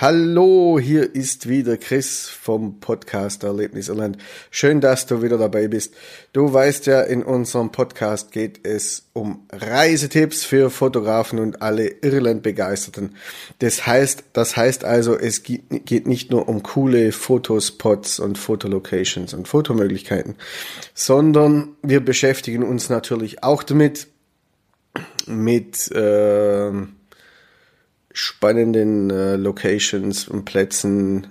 Hallo, hier ist wieder Chris vom Podcast Erlebnis Irland. Schön, dass du wieder dabei bist. Du weißt ja, in unserem Podcast geht es um Reisetipps für Fotografen und alle Irland-Begeisterten. Das heißt, das heißt also, es geht nicht nur um coole Fotospots und Fotolocations und Fotomöglichkeiten, sondern wir beschäftigen uns natürlich auch damit, mit, äh, spannenden äh, Locations und Plätzen,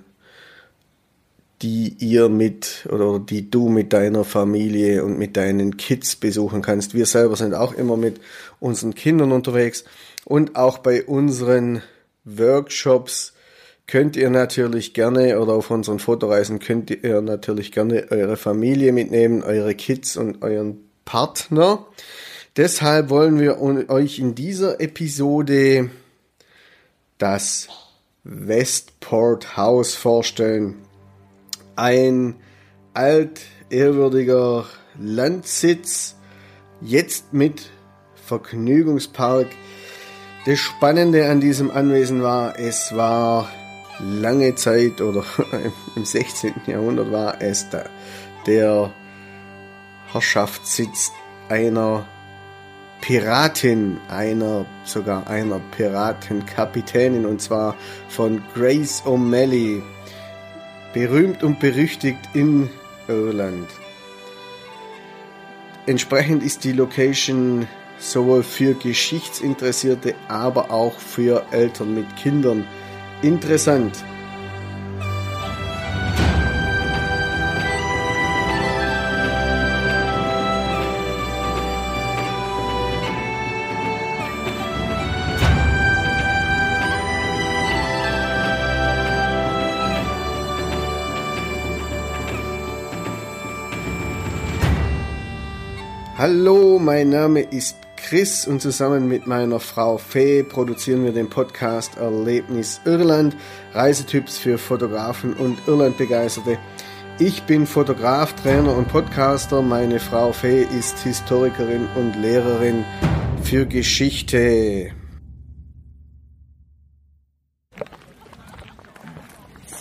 die ihr mit oder die du mit deiner Familie und mit deinen Kids besuchen kannst. Wir selber sind auch immer mit unseren Kindern unterwegs und auch bei unseren Workshops könnt ihr natürlich gerne oder auf unseren Fotoreisen könnt ihr natürlich gerne eure Familie mitnehmen, eure Kids und euren Partner. Deshalb wollen wir euch in dieser Episode das Westport House vorstellen. Ein altehrwürdiger Landsitz, jetzt mit Vergnügungspark. Das Spannende an diesem Anwesen war, es war lange Zeit oder im 16. Jahrhundert war es der, der Herrschaftssitz einer Piratin, einer, sogar einer Piratenkapitänin und zwar von Grace O'Malley, berühmt und berüchtigt in Irland. Entsprechend ist die Location sowohl für Geschichtsinteressierte, aber auch für Eltern mit Kindern interessant. Hallo, mein Name ist Chris und zusammen mit meiner Frau Fee produzieren wir den Podcast Erlebnis Irland, Reisetipps für Fotografen und Irlandbegeisterte. Ich bin Fotograf, Trainer und Podcaster. Meine Frau Fee ist Historikerin und Lehrerin für Geschichte.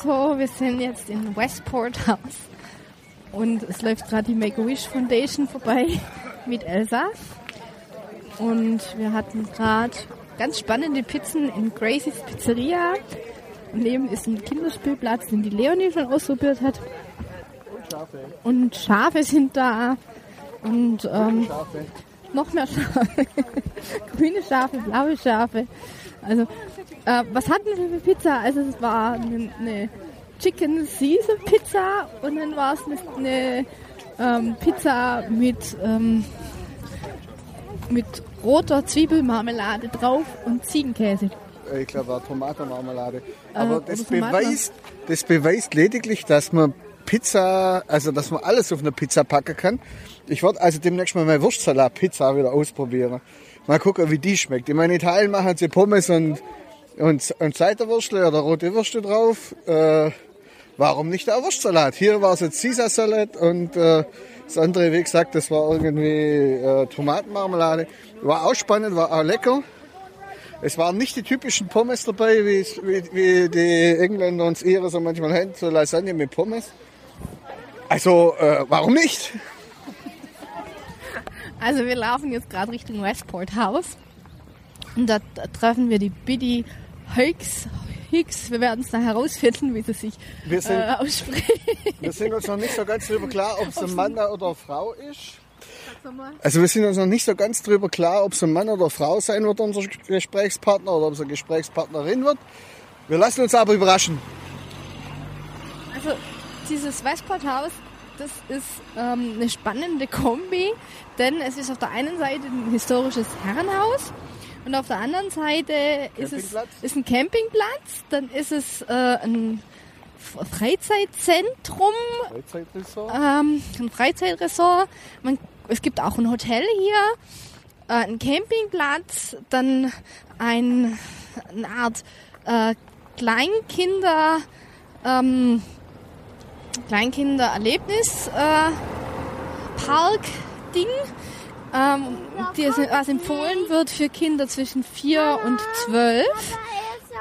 So, wir sind jetzt in Westport House und es läuft gerade die Make-A-Wish Foundation vorbei mit Elsa. Und wir hatten gerade ganz spannende Pizzen in Gracie's Pizzeria. Neben ist ein Kinderspielplatz, den die Leonie schon ausprobiert hat. Und Schafe. Und Schafe sind da. Und ähm, Schafe. noch mehr Schafe. Grüne Schafe, blaue Schafe. Also, äh, was hatten wir für Pizza? Also es war eine, eine Chicken Caesar Pizza und dann war es eine, eine ähm, Pizza mit, ähm, mit roter Zwiebelmarmelade drauf und Ziegenkäse. Ich glaube auch Tomatenmarmelade. Äh, Aber äh, das, beweist, das beweist lediglich, dass man Pizza, also dass man alles auf eine Pizza packen kann. Ich werde also demnächst mal meine Wurstsalat-Pizza wieder ausprobieren. Mal gucken, wie die schmeckt. In meinen Italien machen sie Pommes und, und, und Seiterwürstle oder rote Würste drauf. Äh, warum nicht der Wurstsalat? Hier war es jetzt Caesar Salad und äh, das andere, wie gesagt, das war irgendwie äh, Tomatenmarmelade. War auch spannend, war auch lecker. Es waren nicht die typischen Pommes dabei, wie, wie, die Engländer uns ihre so manchmal haben, so Lasagne mit Pommes. Also, äh, warum nicht? Also wir laufen jetzt gerade Richtung Westport House und da, treffen wir die Biddy Hikes, Hicks. Wir werden es dann herausfinden, wie sie sich sind, äh, ausspricht. Wir sind uns noch nicht so ganz darüber klar, ob es ein Mann oder eine Frau ist. Also wir sind uns noch nicht so ganz darüber klar, ob es ein Mann oder eine Frau sein wird, unser Gesprächspartner, oder ob es eine Gesprächspartnerin wird. Wir lassen uns aber überraschen. Also dieses Westport House, das ist ähm, eine spannende Kombi, denn es ist auf der einen Seite ein historisches Herrenhaus und auf der anderen Seite ist es ist ein Campingplatz, dann ist es äh, ein Freizeitzentrum, Freizeitresort. Ähm, ein Freizeitresort. Man, es gibt auch ein Hotel hier, äh, ein Campingplatz, dann ein, eine Art äh, Kleinkinder ähm, Kleinkindererlebnis äh, ähm, die, was empfohlen wird für Kinder zwischen 4 und 12.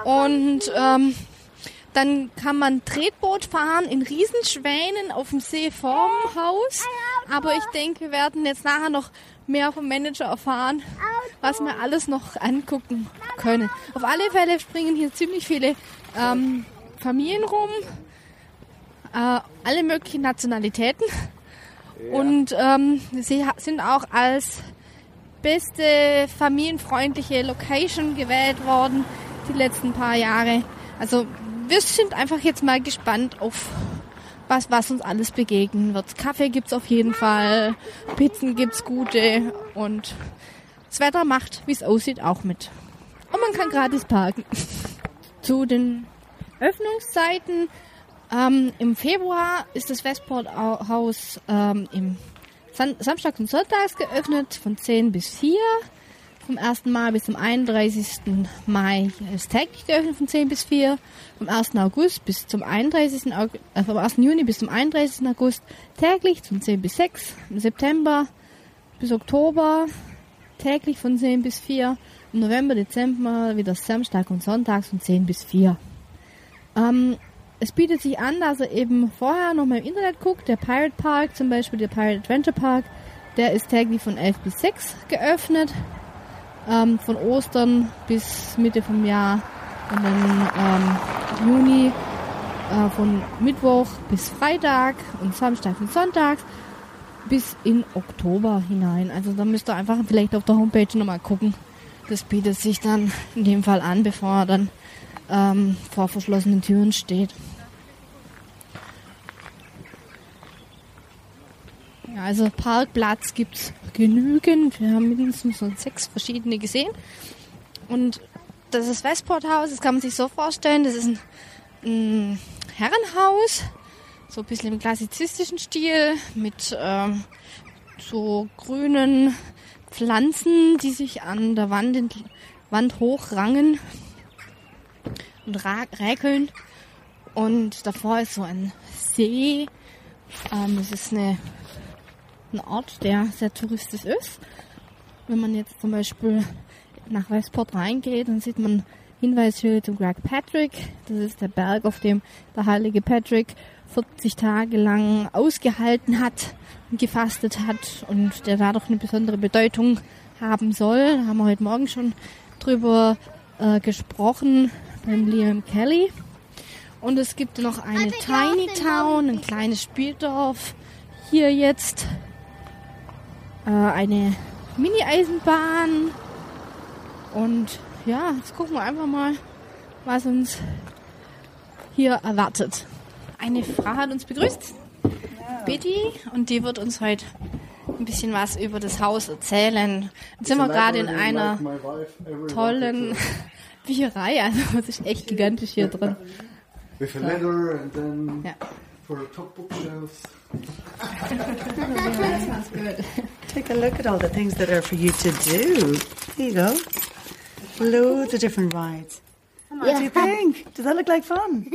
Und ähm, Dann kann man Tretboot fahren in Riesenschwänen auf dem See vorm Haus. Aber ich denke, wir werden jetzt nachher noch mehr vom Manager erfahren, was wir alles noch angucken können. Auf alle Fälle springen hier ziemlich viele ähm, Familien rum, äh, alle möglichen Nationalitäten. Und ähm, sie sind auch als beste familienfreundliche Location gewählt worden die letzten paar Jahre. Also wir sind einfach jetzt mal gespannt auf was, was uns alles begegnen wird. Kaffee gibt's auf jeden Fall, Pizzen gibt's gute und das Wetter macht, wie es aussieht, auch mit. Und man kann gratis parken. Zu den Öffnungszeiten. Ähm, Im Februar ist das Westport Haus ähm, im San Samstag und Sonntags geöffnet von 10 bis 4. Vom 1. Mai bis zum 31. Mai ist täglich geöffnet von 10 bis 4. Vom 1. August bis zum 31. August, äh, vom 1. Juni bis zum 31. August täglich von 10 bis 6. Im September bis Oktober täglich von 10 bis 4. Im November, Dezember wieder Samstag und Sonntags von 10 bis 4. Ähm, es bietet sich an, dass er eben vorher noch mal im Internet guckt. Der Pirate Park, zum Beispiel der Pirate Adventure Park, der ist täglich von 11 bis 6 geöffnet. Ähm, von Ostern bis Mitte vom Jahr. Und dann ähm, Juni äh, von Mittwoch bis Freitag und Samstag und Sonntag bis in Oktober hinein. Also da müsst ihr einfach vielleicht auf der Homepage nochmal gucken. Das bietet sich dann in dem Fall an, bevor er dann ähm, vor verschlossenen Türen steht. Ja, also Parkplatz gibt es genügend. Wir haben mindestens so sechs verschiedene gesehen. Und das ist Westporthaus, das kann man sich so vorstellen. Das ist ein, ein Herrenhaus, so ein bisschen im klassizistischen Stil, mit ähm, so grünen Pflanzen, die sich an der Wand, Wand hochrangen und räkeln. Und davor ist so ein See. Ähm, das ist eine, ein Ort, der sehr touristisch ist. Wenn man jetzt zum Beispiel nach Westport reingeht, dann sieht man Hinweisschilder zum Greg Patrick. Das ist der Berg, auf dem der heilige Patrick 40 Tage lang ausgehalten hat und gefastet hat und der dadurch eine besondere Bedeutung haben soll. Da haben wir heute Morgen schon drüber äh, gesprochen beim Liam Kelly. Und es gibt noch eine Tiny Town, ein kleines Spieldorf. Hier jetzt äh, eine Mini-Eisenbahn. Und ja, jetzt gucken wir einfach mal, was uns hier erwartet. Eine Frau hat uns begrüßt, Betty, und die wird uns heute ein bisschen was über das Haus erzählen. Jetzt sind wir gerade in einer tollen Bücherei, also es ist echt gigantisch hier drin. With a ladder and then ja. for top bookshelves. Sounds good. Take a look at all the things that are for you to do. There you go. Loads of different rides. What do you think? Does that look like fun?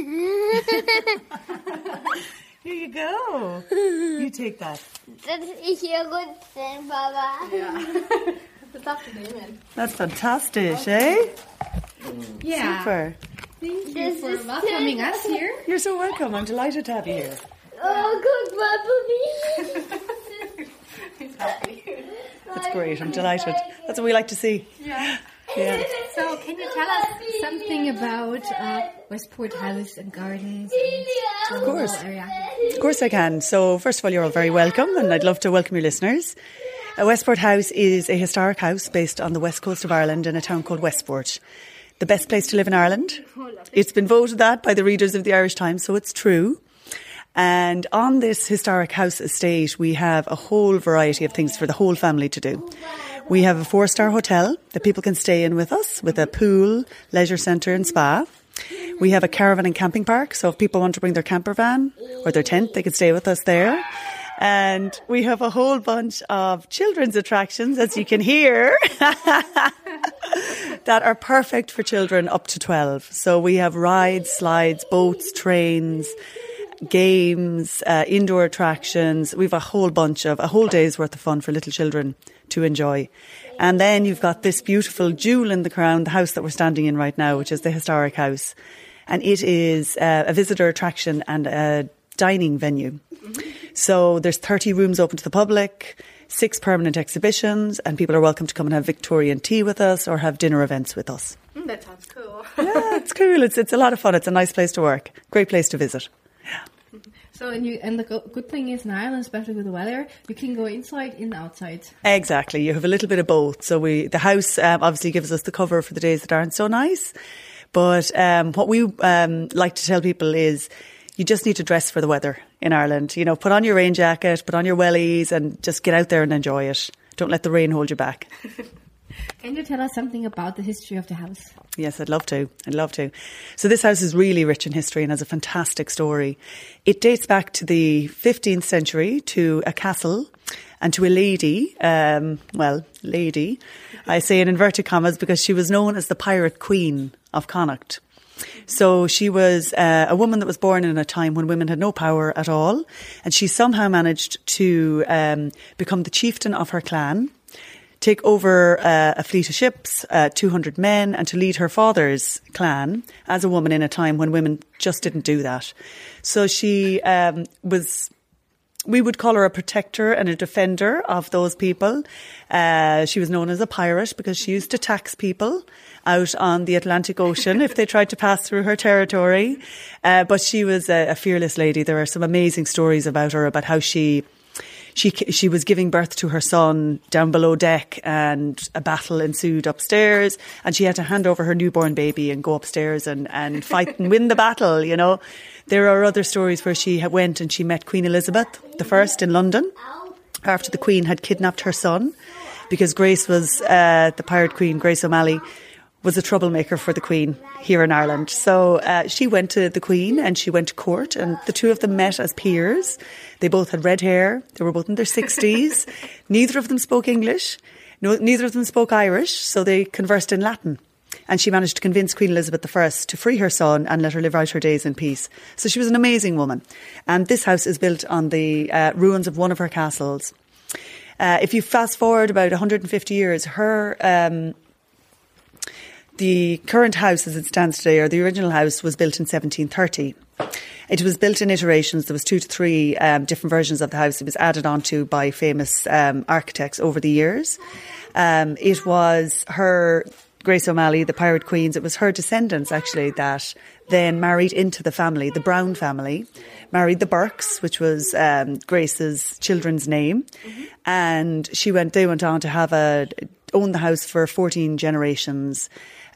Here you go. You take that. Dass ich hier rutschen, Papa. Ja. Das darfst du nehmen. That's fantastic, eh? Yeah. Super. Thank you this for welcoming us here. You're so welcome. I'm delighted to have you here. Oh, guck mal, That's great. I'm delighted. That's what we like to see. Yeah. Yeah. So, can you tell us something about uh, Westport House and Gardens? And of course. Area? Of course, I can. So, first of all, you're all very welcome, and I'd love to welcome your listeners. Uh, Westport House is a historic house based on the west coast of Ireland in a town called Westport. The best place to live in Ireland. Oh, it's been voted that by the readers of the Irish Times, so it's true. And on this historic house estate, we have a whole variety of things for the whole family to do. Oh, we have a four star hotel that people can stay in with us with a pool, leisure centre and spa. We have a caravan and camping park. So if people want to bring their camper van or their tent, they can stay with us there. And we have a whole bunch of children's attractions, as you can hear, that are perfect for children up to 12. So we have rides, slides, boats, trains, games, uh, indoor attractions. We've a whole bunch of, a whole day's worth of fun for little children to enjoy. And then you've got this beautiful jewel in the crown, the house that we're standing in right now, which is the historic house. and it is uh, a visitor attraction and a dining venue. So there's 30 rooms open to the public, six permanent exhibitions, and people are welcome to come and have Victorian tea with us or have dinner events with us. Mm, that sounds cool. yeah, it's cool. It's it's a lot of fun. It's a nice place to work. Great place to visit. Yeah. So and you and the good thing is in Ireland, especially with the weather, you can go inside and outside. Exactly. You have a little bit of both. So we the house um, obviously gives us the cover for the days that aren't so nice. But um, what we um, like to tell people is you just need to dress for the weather in Ireland. You know, put on your rain jacket, put on your wellies, and just get out there and enjoy it. Don't let the rain hold you back. Can you tell us something about the history of the house? Yes, I'd love to. I'd love to. So this house is really rich in history and has a fantastic story. It dates back to the 15th century to a castle and to a lady, um, well, lady, I say in inverted commas because she was known as the pirate queen of Connacht. So she was uh, a woman that was born in a time when women had no power at all, and she somehow managed to um, become the chieftain of her clan take over uh, a fleet of ships, uh, 200 men, and to lead her father's clan as a woman in a time when women just didn't do that. So she um, was. We would call her a protector and a defender of those people. Uh, she was known as a pirate because she used to tax people out on the Atlantic Ocean if they tried to pass through her territory. Uh, but she was a, a fearless lady. There are some amazing stories about her, about how she she she was giving birth to her son down below deck, and a battle ensued upstairs, and she had to hand over her newborn baby and go upstairs and and fight and win the battle. You know, there are other stories where she went and she met Queen Elizabeth the First in London after the Queen had kidnapped her son, because Grace was uh, the pirate queen, Grace O'Malley was a troublemaker for the Queen here in Ireland. So uh, she went to the Queen and she went to court, and the two of them met as peers. They both had red hair. They were both in their 60s. neither of them spoke English. No, neither of them spoke Irish, so they conversed in Latin. And she managed to convince Queen Elizabeth I to free her son and let her live out her days in peace. So she was an amazing woman. And this house is built on the uh, ruins of one of her castles. Uh, if you fast forward about 150 years, her um, the current house as it stands today, or the original house, was built in 1730. It was built in iterations. There was two to three um, different versions of the house. It was added onto by famous um, architects over the years. Um, it was her Grace O'Malley, the Pirate Queens. It was her descendants actually that then married into the family, the Browne family, married the Burkes, which was um, Grace's children's name, mm-hmm. and she went. They went on to have a own the house for 14 generations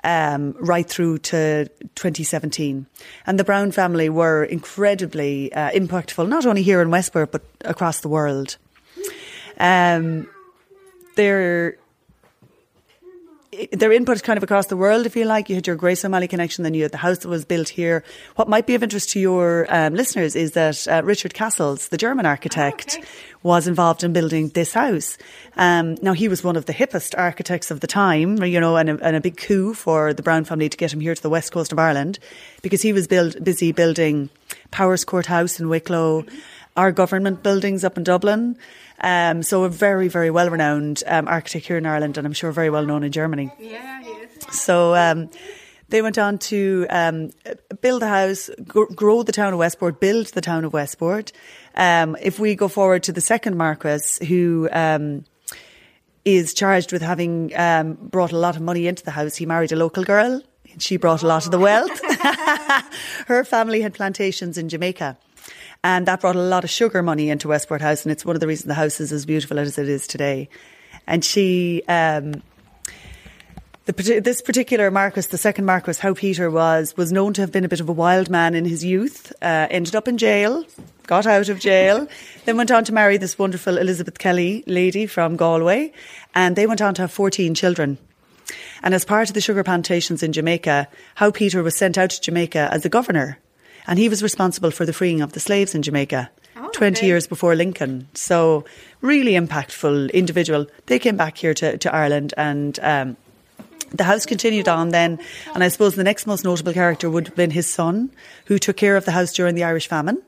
um, right through to 2017. And the Browne family were incredibly uh, impactful, not only here in Westport, but across the world. Um, they're their input is kind of across the world, if you like. You had your Grace O'Malley connection, then you had the house that was built here. What might be of interest to your um, listeners is that uh, Richard Cassels, the German architect, oh, okay. was involved in building this house. Um, now, he was one of the hippest architects of the time, you know, and a, and a, big coup for the Browne family to get him here to the west coast of Ireland because he was build, busy building Powerscourt House in Wicklow, our government buildings up in Dublin. Um, so a very, very well renowned um, architect here in Ireland, and I'm sure very well known in Germany. Yeah, he is. So um, they went on to um, build a house, grow the town of Westport, build the town of Westport. Um, if we go forward to the second Marquess, who um, is charged with having brought a lot of money into the house, he married a local girl. And She brought a lot of the wealth. Her family had plantations in Jamaica. And that brought a lot of sugar money into Westport House. And it's one of the reasons the house is as beautiful as it is today. And she, um, the, this particular Marquess, the second Marquess, Howe Peter was was known to have been a bit of a wild man in his youth. Uh, ended up in jail, got out of jail, then went on to marry this wonderful Elizabeth Kelly lady from Galway, and they went on to have fourteen children. And as part of the sugar plantations in Jamaica, Howe Peter was sent out to Jamaica as the governor and he was responsible for the freeing of the slaves in Jamaica. Oh, 20 okay. years before Lincoln. So, really impactful individual. They came back here to, to Ireland and um, the house continued on then. And I suppose the next most notable character would have been his son, who took care of the house during the Irish famine.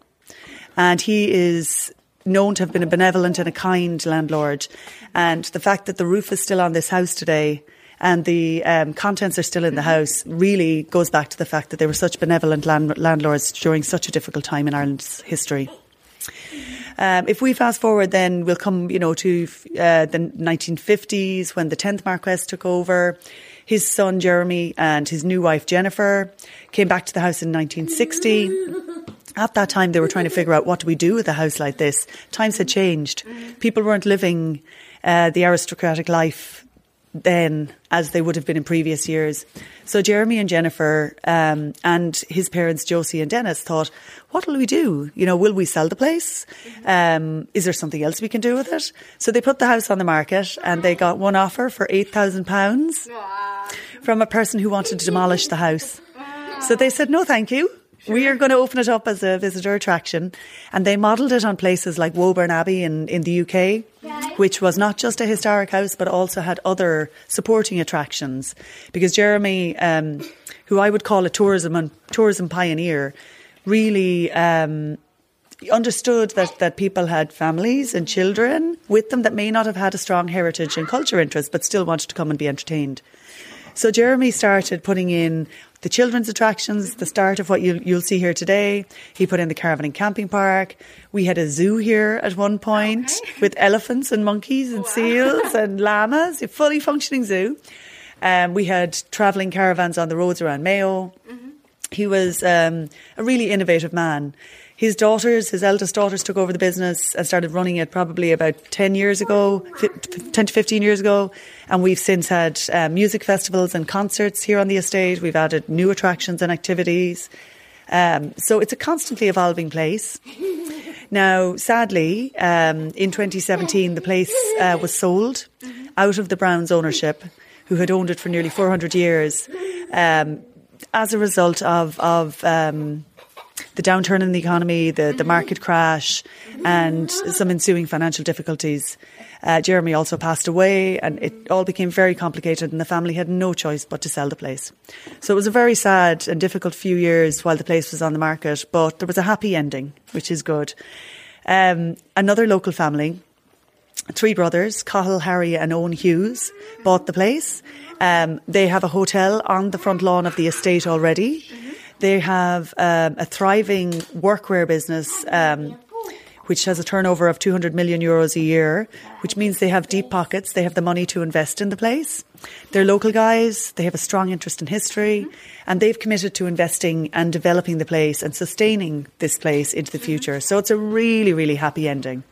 And he is known to have been a benevolent and a kind landlord. And the fact that the roof is still on this house today and the um, contents are still in the house really goes back to the fact that they were such benevolent land- landlords during such a difficult time in Ireland's history. Um, if we fast forward, then we'll come, you know, to uh, the 1950s when the 10th Marquess took over. His son Jeremy and his new wife Jennifer came back to the house in 1960. At that time, they were trying to figure out what do we do with a house like this. Times had changed. People weren't living uh, the aristocratic life then as they would have been in previous years. So Jeremy and Jennifer um, and his parents Josie and Dennis thought, what will we do? You know, will we sell the place? Um, is there something else we can do with it? So they put the house on the market and they got one offer for eight thousand pounds from a person who wanted to demolish the house. So they said, no, thank you. We are going to open it up as a visitor attraction. And they modelled it on places like Woburn Abbey in, in the UK, which was not just a historic house, but also had other supporting attractions. Because Jeremy, um, who I would call a tourism and tourism pioneer, really um, understood that, that people had families and children with them that may not have had a strong heritage and culture interest, but still wanted to come and be entertained. So Jeremy started putting in the children's attractions, the start of what you, you'll see here today. He put in the caravan and camping park. We had a zoo here at one point okay. with elephants and monkeys and wow. seals and llamas, a fully functioning zoo. Um, we had travelling caravans on the roads around Mayo. Mm-hmm. He was um, a really innovative man his daughters, his eldest daughters, took over the business and started running it probably about 10 years ago, 10 to 15 years ago. And we've since had uh, music festivals and concerts here on the estate. We've added new attractions and activities. Um, so it's a constantly evolving place. Now, sadly, um, in 2017, the place uh, was sold out of the Brownes ownership, who had owned it for nearly 400 years, um, as a result of, of um, the downturn in the economy, the, the market crash, and some ensuing financial difficulties. Uh, Jeremy also passed away, and it all became very complicated, and the family had no choice but to sell the place. So it was a very sad and difficult few years while the place was on the market, but there was a happy ending, which is good. Um, another local family, three brothers, Cathal, Harry, and Owen Hughes, bought the place. Um, they have a hotel on the front lawn of the estate already. They have um, a thriving workwear business. Um, which has a turnover of 200 million euros a year, which means they have deep pockets. They have the money to invest in the place. They're local guys. They have a strong interest in history and they've committed to investing and developing the place and sustaining this place into the future. So it's a really, really happy ending.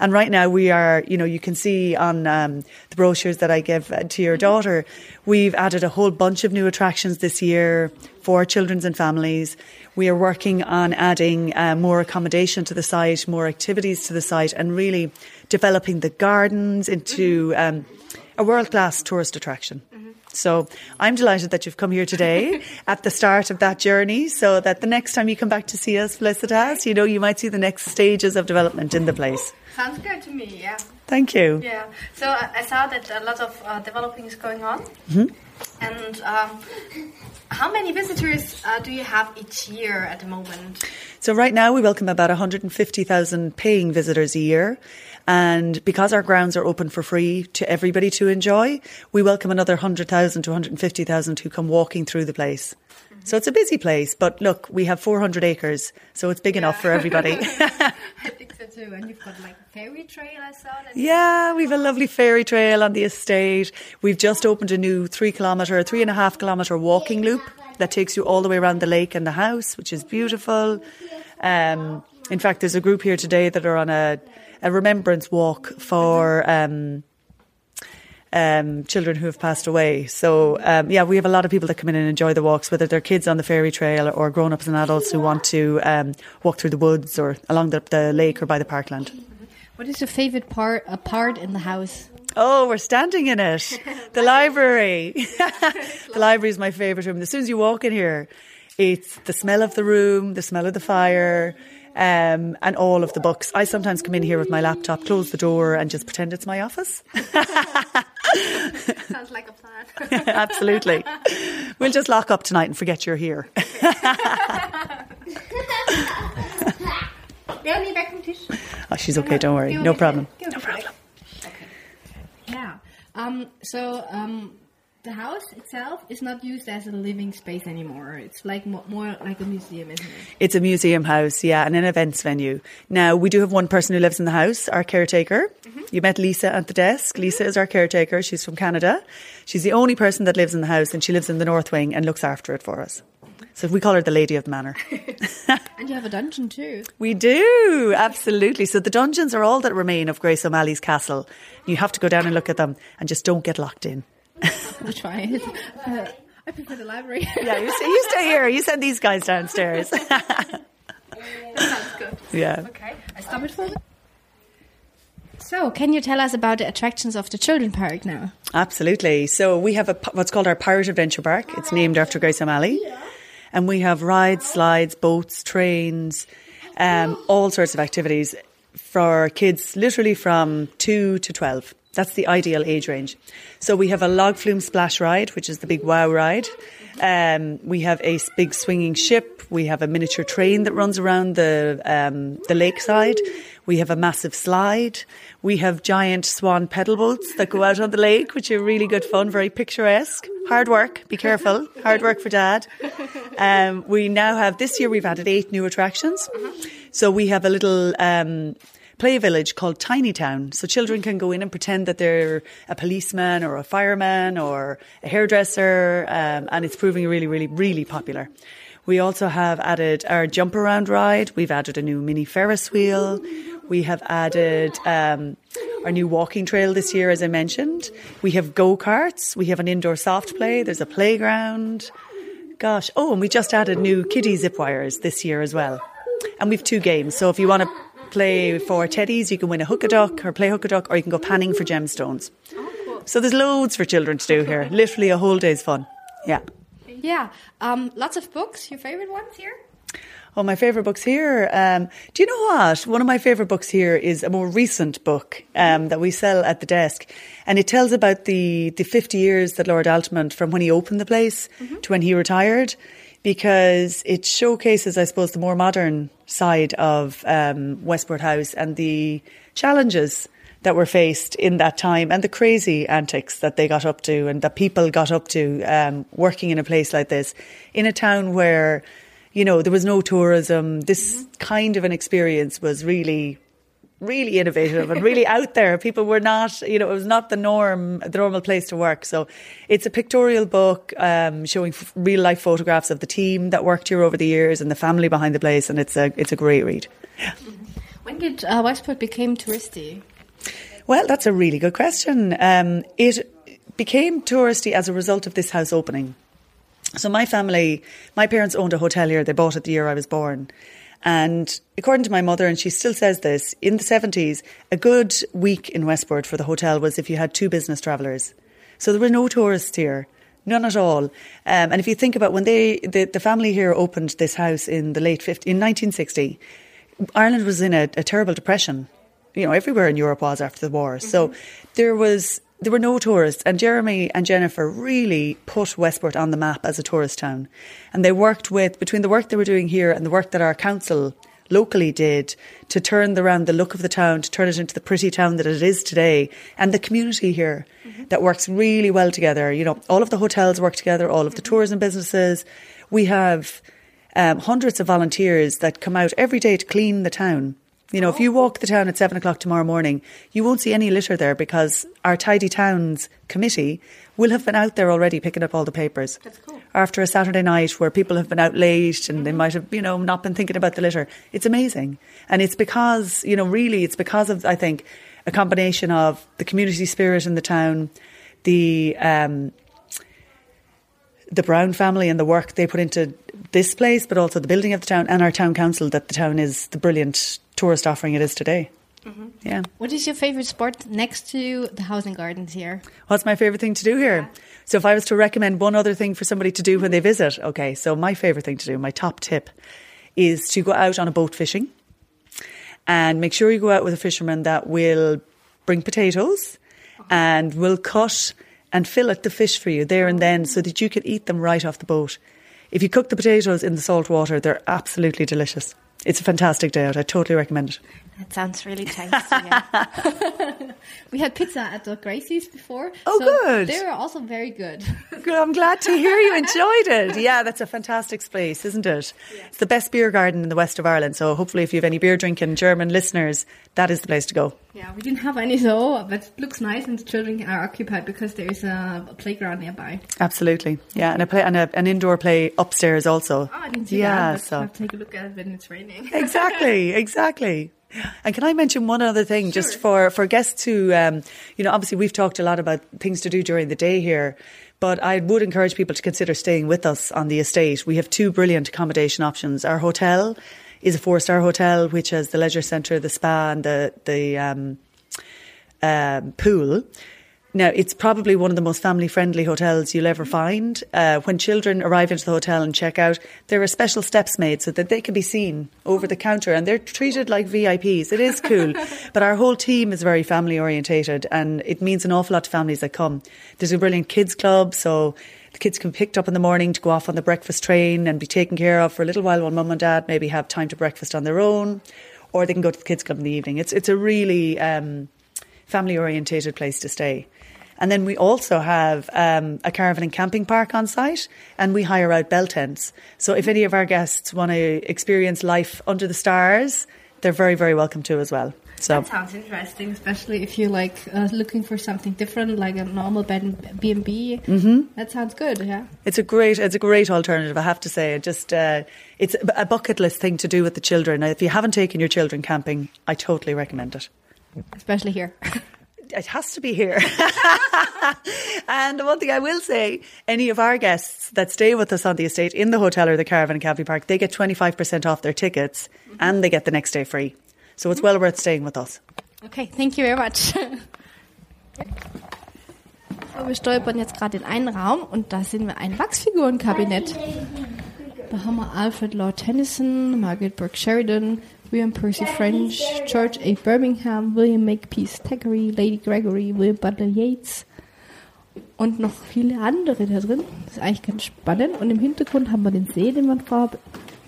And right now we are, you know, you can see on um, the brochures that I give uh, to your daughter, we've added a whole bunch of new attractions this year for children's and families. We are working on adding uh, more accommodation to the site, more activities to the site, and really developing the gardens into um, a world class tourist attraction. So I'm delighted that you've come here today at the start of that journey so that the next time you come back to see us, Felicitas, you know, you might see the next stages of development in the place. Sounds good to me, yeah. Thank you. Yeah. So I saw that a lot of uh, developing is going on. Mm-hmm. And um, how many visitors uh, do you have each year at the moment? So right now we welcome about 150,000 paying visitors a year. And because our grounds are open for free to everybody to enjoy, we welcome another 100,000 to 150,000 who come walking through the place. Mm-hmm. So it's a busy place, but look, we have 400 acres, so it's big yeah. enough for everybody. I think so too. And you've got like a fairy trail, I saw. yeah, we've a lovely fairy trail on the estate. We've just opened a new three kilometre, three and a half kilometre walking loop that takes you all the way around the lake and the house, which is beautiful. Um, in fact, there's a group here today that are on a, a remembrance walk for um, um, children who have passed away. So, um, yeah, we have a lot of people that come in and enjoy the walks, whether they're kids on the fairy trail or grown ups and adults who want to um, walk through the woods or along the, the, lake or by the parkland. What is your favourite part, a part in the house? Oh, we're standing in it. The library. the library is my favourite room. As soon as you walk in here, it's the smell of the room, the smell of the fire, um, and all of the books. I sometimes come in here with my laptop, close the door, and just pretend it's my office. Sounds like a plan. Absolutely. We'll just lock up tonight and forget you're here. oh, she's okay, don't worry. No problem. No problem. Yeah. Um, so, um, the house itself is not used as a living space anymore. It's like mo- more like a museum, isn't it? It's a museum house, yeah, and an events venue. Now, we do have one person who lives in the house, our caretaker. Mm-hmm. You met Lisa at the desk. Lisa is our caretaker. She's from Canada. She's the only person that lives in the house, and she lives in the North Wing and looks after it for us. So we call her the Lady of the Manor. and you have a dungeon too. We do, absolutely. So the dungeons are all that remain of Grace O'Malley's castle. You have to go down and look at them and just don't get locked in. I'll try it. Uh, I prefer the library. yeah, you stay, you stay here. You send these guys downstairs. sounds good. Yeah. Okay, I stop it for you. So, can you tell us about the attractions of the children park now? Absolutely. So we have a what's called our Pirate Adventure Park. It's named after Grace O'Malley, and we have rides, slides, boats, trains, um, all sorts of activities for kids, literally from two to twelve. That's the ideal age range. So we have a log flume splash ride, which is the big wow ride. Um, we have a big swinging ship. We have a miniature train that runs around the um, the lakeside. We have a massive slide. We have giant swan pedal boats that go out on the lake, which are really good fun, very picturesque. Hard work. Be careful. Hard work for dad. Um, we now have this year we've added eight new attractions. So we have a little. Play village called Tiny Town. So children can go in and pretend that they're a policeman or a fireman or a hairdresser, um, and it's proving really, really, really popular. We also have added our jump around ride. We've added a new mini Ferris wheel. We have added um, our new walking trail this year, as I mentioned. We have go karts. We have an indoor soft play. There's a playground. Gosh, oh, and we just added new kiddie zip wires this year as well. And we've two games. So if you want to play for teddies, you can win a hook a duck or play hook a duck, or you can go panning for gemstones. Oh, cool. So there's loads for children to do here. Literally a whole day's fun. Yeah. Yeah. Um, lots of books. Your favorite ones here? Oh, my favourite books here. Um, do you know what? One of my favourite books here is a more recent book um, that we sell at the desk. And it tells about the, the 50 years that Lord Altamont, from when he opened the place mm-hmm. to when he retired, because it showcases, I suppose, the more modern side of um, Westport House and the challenges that were faced in that time and the crazy antics that they got up to and that people got up to um, working in a place like this in a town where you know, there was no tourism. This kind of an experience was really, really innovative and really out there. People were not, you know, it was not the norm, the normal place to work. So it's a pictorial book um, showing f- real life photographs of the team that worked here over the years and the family behind the place, and it's a it's a great read. When did uh, Westport become touristy? Well, that's a really good question. Um, it became touristy as a result of this house opening. So my family, my parents owned a hotel here. They bought it the year I was born. And according to my mother, and she still says this, in the 70s, a good week in Westport for the hotel was if you had two business travellers. So there were no tourists here. None at all. Um, and if you think about when they, the, the family here opened this house in the late 50, in 1960, Ireland was in a, a terrible depression. You know, everywhere in Europe was after the war. Mm-hmm. So there was there were no tourists, and Jeremy and Jennifer really put Westport on the map as a tourist town. And they worked with, between the work they were doing here and the work that our council locally did to turn around the look of the town, to turn it into the pretty town that it is today, and the community here mm-hmm. that works really well together. You know, all of the hotels work together, all of the mm-hmm. tourism businesses. We have um, hundreds of volunteers that come out every day to clean the town. You know, oh. if you walk the town at seven o'clock tomorrow morning, you won't see any litter there because our Tidy Towns committee will have been out there already picking up all the papers. That's cool. After a Saturday night where people have been out late and mm-hmm. they might have, you know, not been thinking about the litter. It's amazing. And it's because, you know, really, it's because of, I think, a combination of the community spirit in the town, the, um, the Browne family and the work they put into this place, but also the building of the town and our town council that the town is the brilliant tourist offering it is today. Mm-hmm. Yeah. What is your favorite sport next to the housing gardens here? What's my favorite thing to do here? Yeah. So if I was to recommend one other thing for somebody to do when they visit, okay, so my favorite thing to do, my top tip is to go out on a boat fishing and make sure you go out with a fisherman that will bring potatoes uh-huh. and will cut and fillet the fish for you there and then so that you can eat them right off the boat. If you cook the potatoes in the salt water, they're absolutely delicious. It's a fantastic day out. I totally recommend it. That sounds really tasty. Yeah. we had pizza at the Gracie's before. Oh, so good. They were also very good. Good. I'm glad to hear you enjoyed it. Yeah, that's a fantastic place, isn't it? It's the best beer garden in the west of Ireland. So hopefully, if you have any beer drinking German listeners, that is the place to go. Yeah, we didn't have any so, but it looks nice and the children are occupied because there is a, a playground nearby. Absolutely. Yeah, and a play and a, an indoor play upstairs also. Oh, I didn't see yeah, that, but so I'll take a look at it when it's raining. exactly, exactly. And can I mention one other thing, just for, for guests who, um, you know, obviously we've talked a lot about things to do during the day here, but I would encourage people to consider staying with us on the estate. We have two brilliant accommodation options. Our hotel is a four star hotel, which has the leisure centre, the spa, and the the um, um, pool. Now, it's probably one of the most family friendly hotels you'll ever find. Uh, when children arrive into the hotel and check out, there are special steps made so that they can be seen over the counter and they're treated like VIPs. It is cool. but our whole team is very family orientated and it means an awful lot to families that come. There's a brilliant kids club, so the kids can be picked up in the morning to go off on the breakfast train and be taken care of for a little while while mum and dad maybe have time to breakfast on their own, or they can go to the kids club in the evening. It's, it's a really, um, family orientated place to stay. And then we also have um, a caravan and camping park on site, and we hire out bell tents. So if any of our guests want to experience life under the stars, they're very, very welcome to as well. So That sounds interesting, especially if you're like uh, looking for something different, like a normal bed and B and B. Mm-hmm. That sounds good. Yeah. it's a great, it's a great alternative. I have to say, it just uh, it's a bucket list thing to do with the children. If you haven't taken your children camping, I totally recommend it. Especially here. it has to be here. and the one thing I will say, any of our guests that stay with us on the estate in the hotel or the caravan and camping park, they get 25% off their tickets mm-hmm. and they get the next day free. So it's well worth staying with us. Okay, thank you very much. Wir stolpern jetzt gerade in einen Raum und da sehen wir ein Wachsfigurenkabinett. Da haben wir Alfred Lord Tennyson, Margaret Burke Sheridan, William Percy French, George A. Birmingham, William Makepeace Thackeray, Lady Gregory, William Butler Yeats und noch viele andere da drin. Das ist eigentlich ganz spannend. Und im Hintergrund haben wir den See, den wir vorher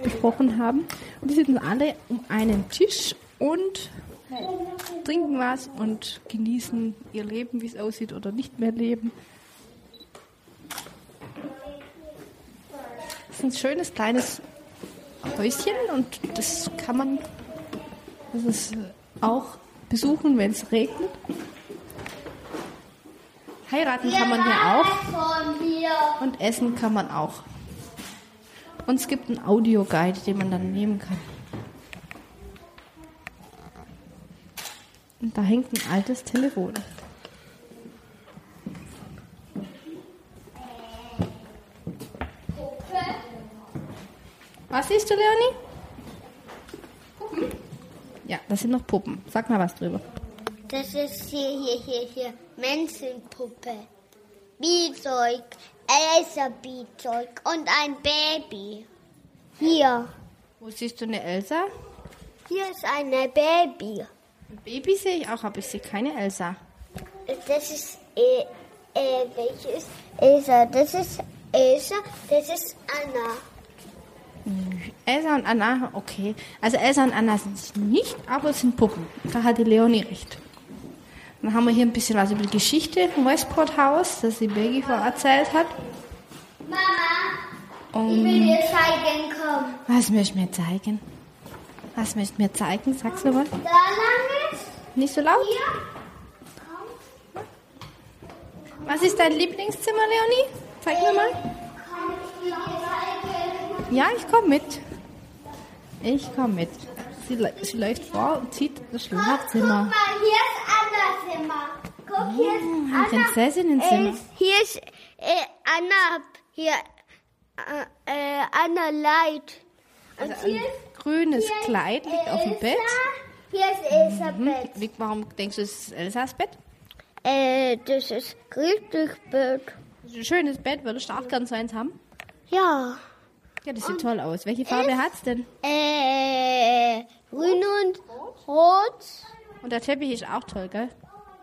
besprochen haben. Und die sitzen alle um einen Tisch und trinken was und genießen ihr Leben, wie es aussieht, oder nicht mehr leben. Das ist ein schönes kleines Häuschen und das kann man das ist auch besuchen, wenn es regnet. Heiraten kann man hier auch und essen kann man auch. Und es gibt einen Audioguide, den man dann nehmen kann. Und da hängt ein altes Telefon. Was siehst du, Leonie? Puppen? Ja, das sind noch Puppen. Sag mal was drüber. Das ist hier, hier, hier, hier. Menschenpuppe. Spielzeug. Elsa-Spielzeug. Und ein Baby. Hier. Wo siehst du eine Elsa? Hier ist ein Baby. Ein Baby sehe ich auch, aber ich sehe keine Elsa. Das ist, äh, äh, welches? Elsa. Das ist Elsa. Das ist Anna. Elsa und Anna, okay. Also Elsa und Anna sind es nicht, aber es sind Puppen. Da hat die Leonie recht. Dann haben wir hier ein bisschen was über die Geschichte vom Westport House, das die Becky vorher erzählt hat. Mama, ich will dir zeigen, komm. Was möchtest du mir zeigen? Was möchtest du mir zeigen? Sag's nochmal. Da lang ist. Nicht so laut? Hier. Was ist dein Lieblingszimmer, Leonie? Zeig mir mal. Komm, Ja, ich komme mit. Ich komme mit. Sie, sie läuft vor und zieht das Guck Schlafzimmer. mal, hier ist Annas Zimmer. Guck, hier ist ein Anna. Prinzessinnenzimmer. Hier ist äh, Anna. Hier, äh, äh, Anna Leid. Also hier ein ist grünes hier ist Kleid liegt auf dem Elsa. Bett. Hier ist Elsa Bett. Wie, warum denkst du, es ist Elsas Bett? Äh, das ist richtig Bett. Das ist ein schönes Bett, würde Start gern so eins haben. Ja. Ja, das sieht toll aus. Welche Farbe hat's denn? Äh, grün und rot. Und der Teppich ist auch toll, gell?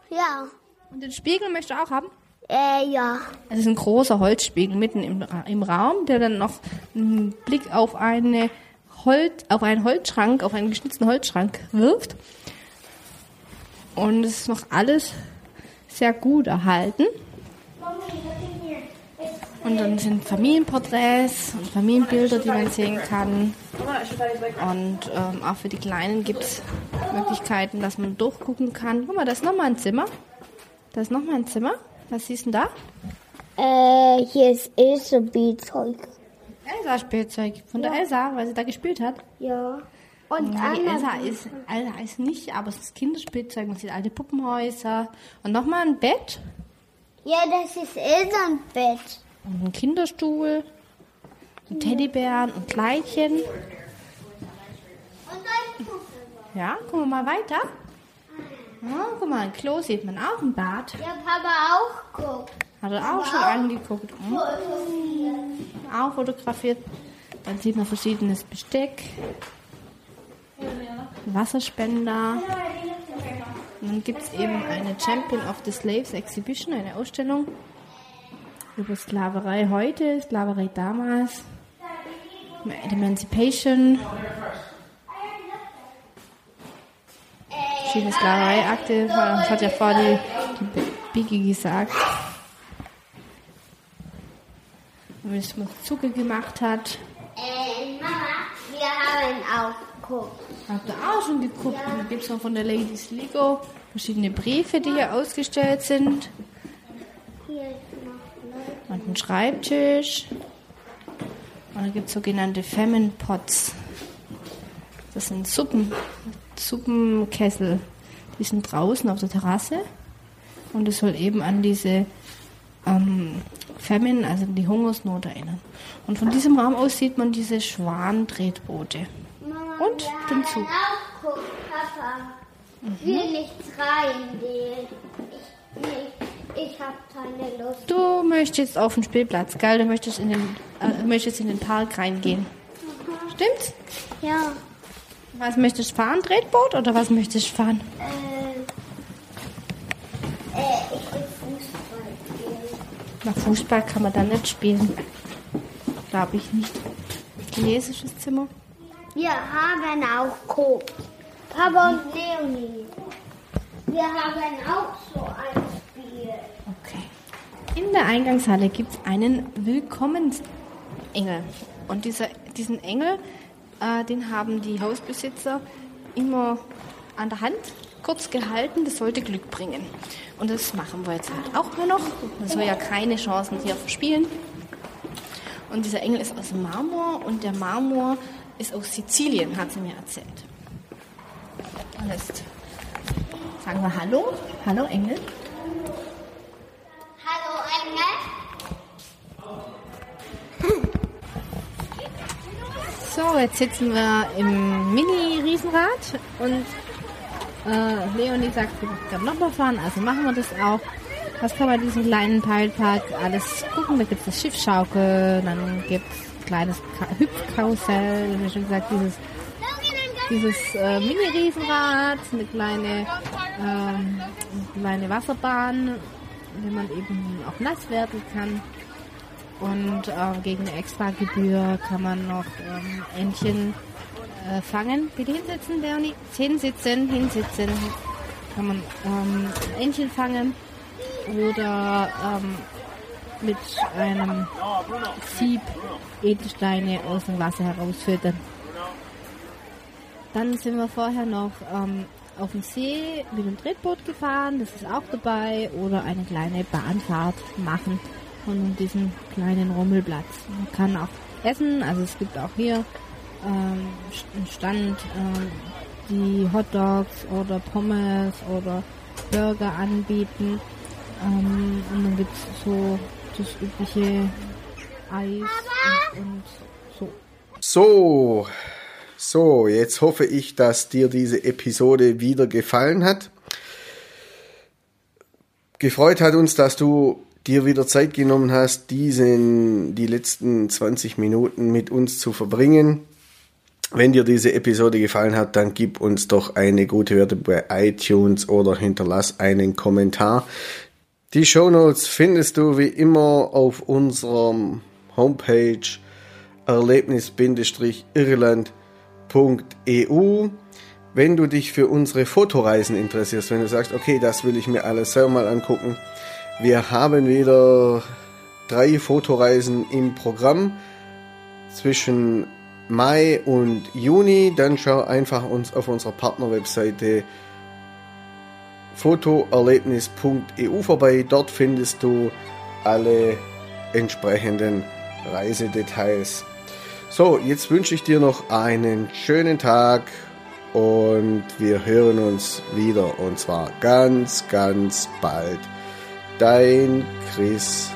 Ja. Und den Spiegel möchtest du auch haben? Äh, ja. Es ist ein großer Holzspiegel mitten im, im Raum, der dann noch einen Blick auf eine Holz, auf einen Holzschrank, auf einen geschnitzten Holzschrank wirft. Und es ist noch alles sehr gut erhalten. Und dann sind Familienporträts und Familienbilder, die man sehen kann. Und ähm, auch für die Kleinen gibt es Möglichkeiten, dass man durchgucken kann. Guck mal, da ist nochmal ein Zimmer. Da ist nochmal ein Zimmer. Was siehst du denn da? Äh, hier ist Elsa Spielzeug. Elsa Spielzeug. Von der Elsa, weil sie da gespielt hat? Ja. Und ja, die Elsa ist, Elsa ist nicht, aber es ist Kinderspielzeug. Man sieht alte Puppenhäuser. Und nochmal ein Bett. Ja, das ist Elsa ein Bett. Und ein Kinderstuhl. Und Teddybären und Kleidchen. Ja, gucken wir mal weiter. Ja, guck mal, ein Klo sieht man auch, ein Bad. Ja, Papa auch guckt. Hat er auch schon auch angeguckt. Hm? Auch fotografiert. Dann sieht man verschiedenes Besteck. Wasserspender. Und dann gibt es eben eine Champion of the Slaves Exhibition, eine Ausstellung über Sklaverei heute, Sklaverei damals, Emancipation, verschiedene Sklavereiakte. Das hat ja vorher die, die Biggie gesagt. Wie es mit Zucke gemacht hat. Mama, wir haben auch geguckt. Habt ihr auch schon geguckt? Ja. Da gibt es noch von der Ladies Lego verschiedene Briefe, die hier ausgestellt sind. Hier Und einen Schreibtisch. Und dann gibt es sogenannte Famine Pots. Das sind Suppen, Suppenkessel. Die sind draußen auf der Terrasse. Und es soll eben an diese ähm, Famine, also die Hungersnot erinnern. Und von diesem Raum aus sieht man diese Schwan-Tretboote. Und den Zug. Auch guck, Papa. Ich will nichts reingehen. Ich, ich, ich habe keine Lust. Du möchtest auf den Spielplatz, gell? Du möchtest in den, äh, möchtest in den Park reingehen. Mhm. Stimmt's? Ja. Was möchtest du fahren? Tretboot oder was möchtest du fahren? Äh, äh, ich will Fußball spielen. Na, Fußball kann man da nicht spielen. Glaube ich nicht. Chinesisches Zimmer? Wir haben auch geguckt. Papa und Leonie. Wir haben auch so ein. In der Eingangshalle gibt es einen Willkommensengel. Und dieser, diesen Engel, äh, den haben die Hausbesitzer immer an der Hand kurz gehalten. Das sollte Glück bringen. Und das machen wir jetzt halt auch mal noch. Man soll ja keine Chancen hier verspielen. Und dieser Engel ist aus Marmor und der Marmor ist aus Sizilien, hat sie mir erzählt. Und jetzt sagen wir Hallo. Hallo Engel. So, jetzt sitzen wir im Mini-Riesenrad und äh, Leonie sagt, wir können nochmal fahren, also machen wir das auch. Was kann man in diesem kleinen Teilpark alles gucken? Da gibt es das Schiffschaukel, dann gibt es kleines Hüpfkarussell, wie schon gesagt, dieses, dieses äh, Mini-Riesenrad, eine kleine, ähm, eine kleine Wasserbahn, wenn man eben auch nass werden kann. Und äh, gegen eine Extragebühr kann man noch ähm, Entchen äh, fangen. Bitte hinsitzen, Leonie. Hinsitzen, hinsitzen. Kann man ähm, Entchen fangen oder ähm, mit einem Sieb Edelsteine aus dem Wasser herausfiltern. Dann sind wir vorher noch ähm, auf dem See mit dem Tretboot gefahren, das ist auch dabei, oder eine kleine Bahnfahrt machen von diesem kleinen Rummelplatz. Man kann auch essen, also es gibt auch hier ähm, einen Stand, äh, die Hotdogs oder Pommes oder Burger anbieten. Ähm, und dann gibt es so das übliche Eis und, und so. So, so, jetzt hoffe ich, dass dir diese Episode wieder gefallen hat. Gefreut hat uns, dass du dir wieder Zeit genommen hast, diesen, die letzten 20 Minuten mit uns zu verbringen. Wenn dir diese Episode gefallen hat, dann gib uns doch eine gute Wertung bei iTunes oder hinterlass einen Kommentar. Die Shownotes findest du wie immer auf unserem Homepage erlebnis-irland.com fotoalletnis.eu. Wenn du dich für unsere Fotoreisen interessierst, wenn du sagst, okay, das will ich mir alles selber mal angucken, wir haben wieder drei Fotoreisen im Programm zwischen Mai und Juni. Dann schau einfach uns auf unserer Partnerwebseite fotoerlebnis.eu vorbei. Dort findest du alle entsprechenden Reisedetails. So, jetzt wünsche ich dir noch einen schönen Tag und wir hören uns wieder und zwar ganz, ganz bald. Dein Chris